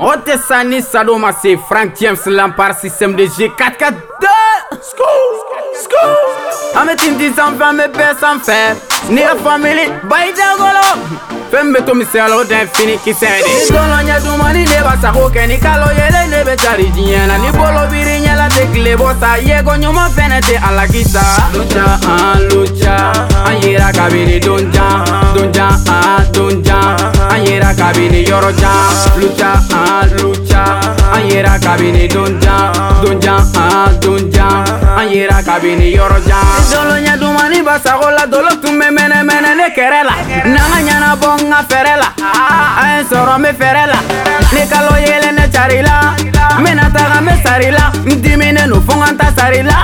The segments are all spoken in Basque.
mɔgɔ tɛ sa ni sado ma se frank james lampard système de g 4 4 2 an be tinti sanfɛ an be bɛɛ sanfɛ ni ka famili bayi dagolo fɛn min be to misɛyala o dan fini kisɛ de. Ni tɔnɔ ɲɛ dumani ne b'a sago kɛ ni kalo yele ne be cari diɲɛ na. Ni bolo biri ɲɛla tɛ kile bɔ sa yeko ɲuman fɛnɛ tɛ a la kisa. Luca an luca an yera kabini don jan don jan an don compañera Kabili yɔrɔ jan lucha lucha. An yera kabini don jan don jan an yera kabini yɔrɔ jan dolo ɲɛ dumani b'a sago la dolo tun bɛ mɛnɛmɛnɛ ne kɛrɛ la n'an ka ɲɛnabɔ n ka fɛrɛ la a ye n sɔrɔ n bɛ fɛrɛ la ni kalo yelen ne cari la n bɛna taga n bɛ sari la n diminen no fo n ka n ta sari la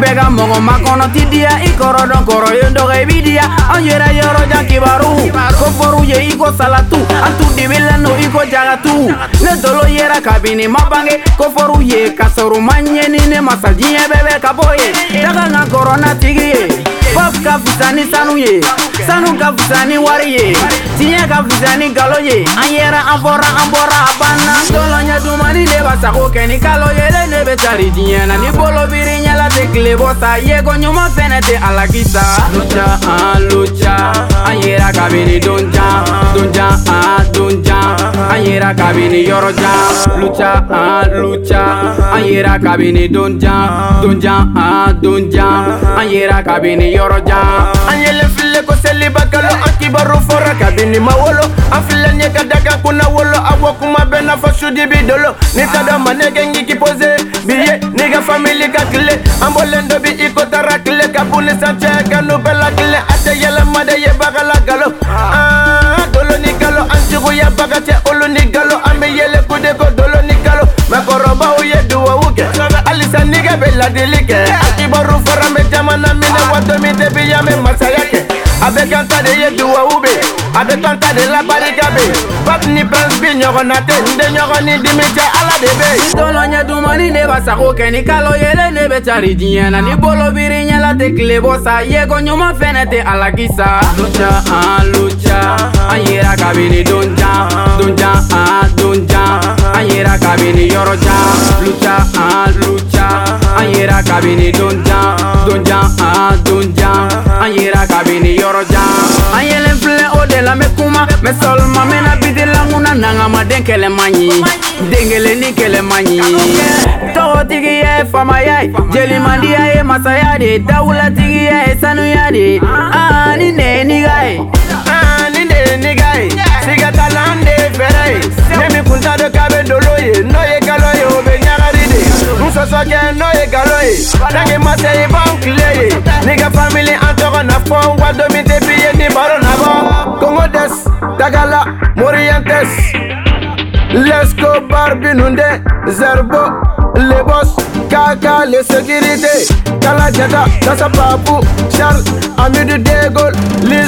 bɛɛ ka mɔgɔ makɔnɔ ti diya i kɔrɔ dɔn kɔrɔ ye dɔgɔ i bi diya an yɛrɛ yɔrɔ jan kibaru ko fɔru ye i ko salatu an tu dibilen no i ko jagatu ne dolo yera kabini ma bange ko fɔru ye ka sɔrɔ ma ɲɛni ne masa diɲɛ bɛɛ bɛ ka bɔ ye daga ka kɔrɔ natigi ye. Pop ka fisa ni sanu ye. Sanu ka fisa ni wari ye. Tiɲɛ ka fisa ni galo ye. An yɛrɛ an fɔra an bɔra a banna dolo ɲɛ dumani ne b'a sago kɛ ni kalo yele ne be cari diɲɛ na ni bolo biri ɲɛla tɛ kile bɔ sa yeko ɲuman fɛnɛ tɛ a la kisa. Luca an luca an yera kabini don jan don jan an don jan an yera kabini yɔrɔ jan luca an luca kabini don jan don jan an kabini yɔrɔ jan an yelen file ko seliba kalo an kibaru fɔra kabini ma wolo an filɛ ɲɛ ka wolo a bɔ kuma bɛɛ n'a fɔ sudi bi dolo ni ka dɔ ma ɲigi pose bi ye ni ka famili ka tile an bɔlen dɔ bi i ko tara tile ka buni sancɛ ka nu bɛɛ la tile a tɛ yɛlɛma de ye baga galo. Ah, ni an juguya baga tɛ olu ni galo an bɛ yɛlɛ kude ko dolo ni galo mɛ kɔrɔbaw ye duwawu kɛ halisa nigɛ bɛ ladili kɛ a kibaru fɔra n bɛ jamana min tɛ bi yan bɛ masaya kɛ a bɛ kan ta de ye duwawu be a bɛ kan ta de la barika be pap ni prince bi ɲɔgɔnna tɛ n de ɲɔgɔn ni dimi cɛ ala de be dolo ɲɛ dumani ne b'a sago kɛ ni kalo yele ne be cari diɲɛ na ni bolo biri ɲɛla tɛ kile bɔ sa yeko ɲuman fɛnɛ tɛ a la kisa. Luca an luca an yera kabini don jan don jan an don an yera kabini yɔrɔ jan an luca an yera kabini don jan don jan an don jan an yera kabini yɔrɔ jan an yelen filɛ o de la n bɛ kuma mɛ sɔlima n bɛna biti lankuna nangamaden kɛlɛ man ɲi den kelen ni kɛlɛ man ɲi tɔgɔtigiya ye famaya ye jelimandiya ye masaya de dawulatigiya ye sanuya de. Aa ni ne ye niga ye Ah, ni de ye niga ye siga t'a la an de ye fɛrɛ ye ne min kun t'a dɔn k'a bɛ dolo ye sɔsɔ kɛ n'o ye ma se na wa ni baro na des tagala morientes. L'escobar binunde zerbo lebos kaka le sécurité. Kala jata papu charles degol liswan soninke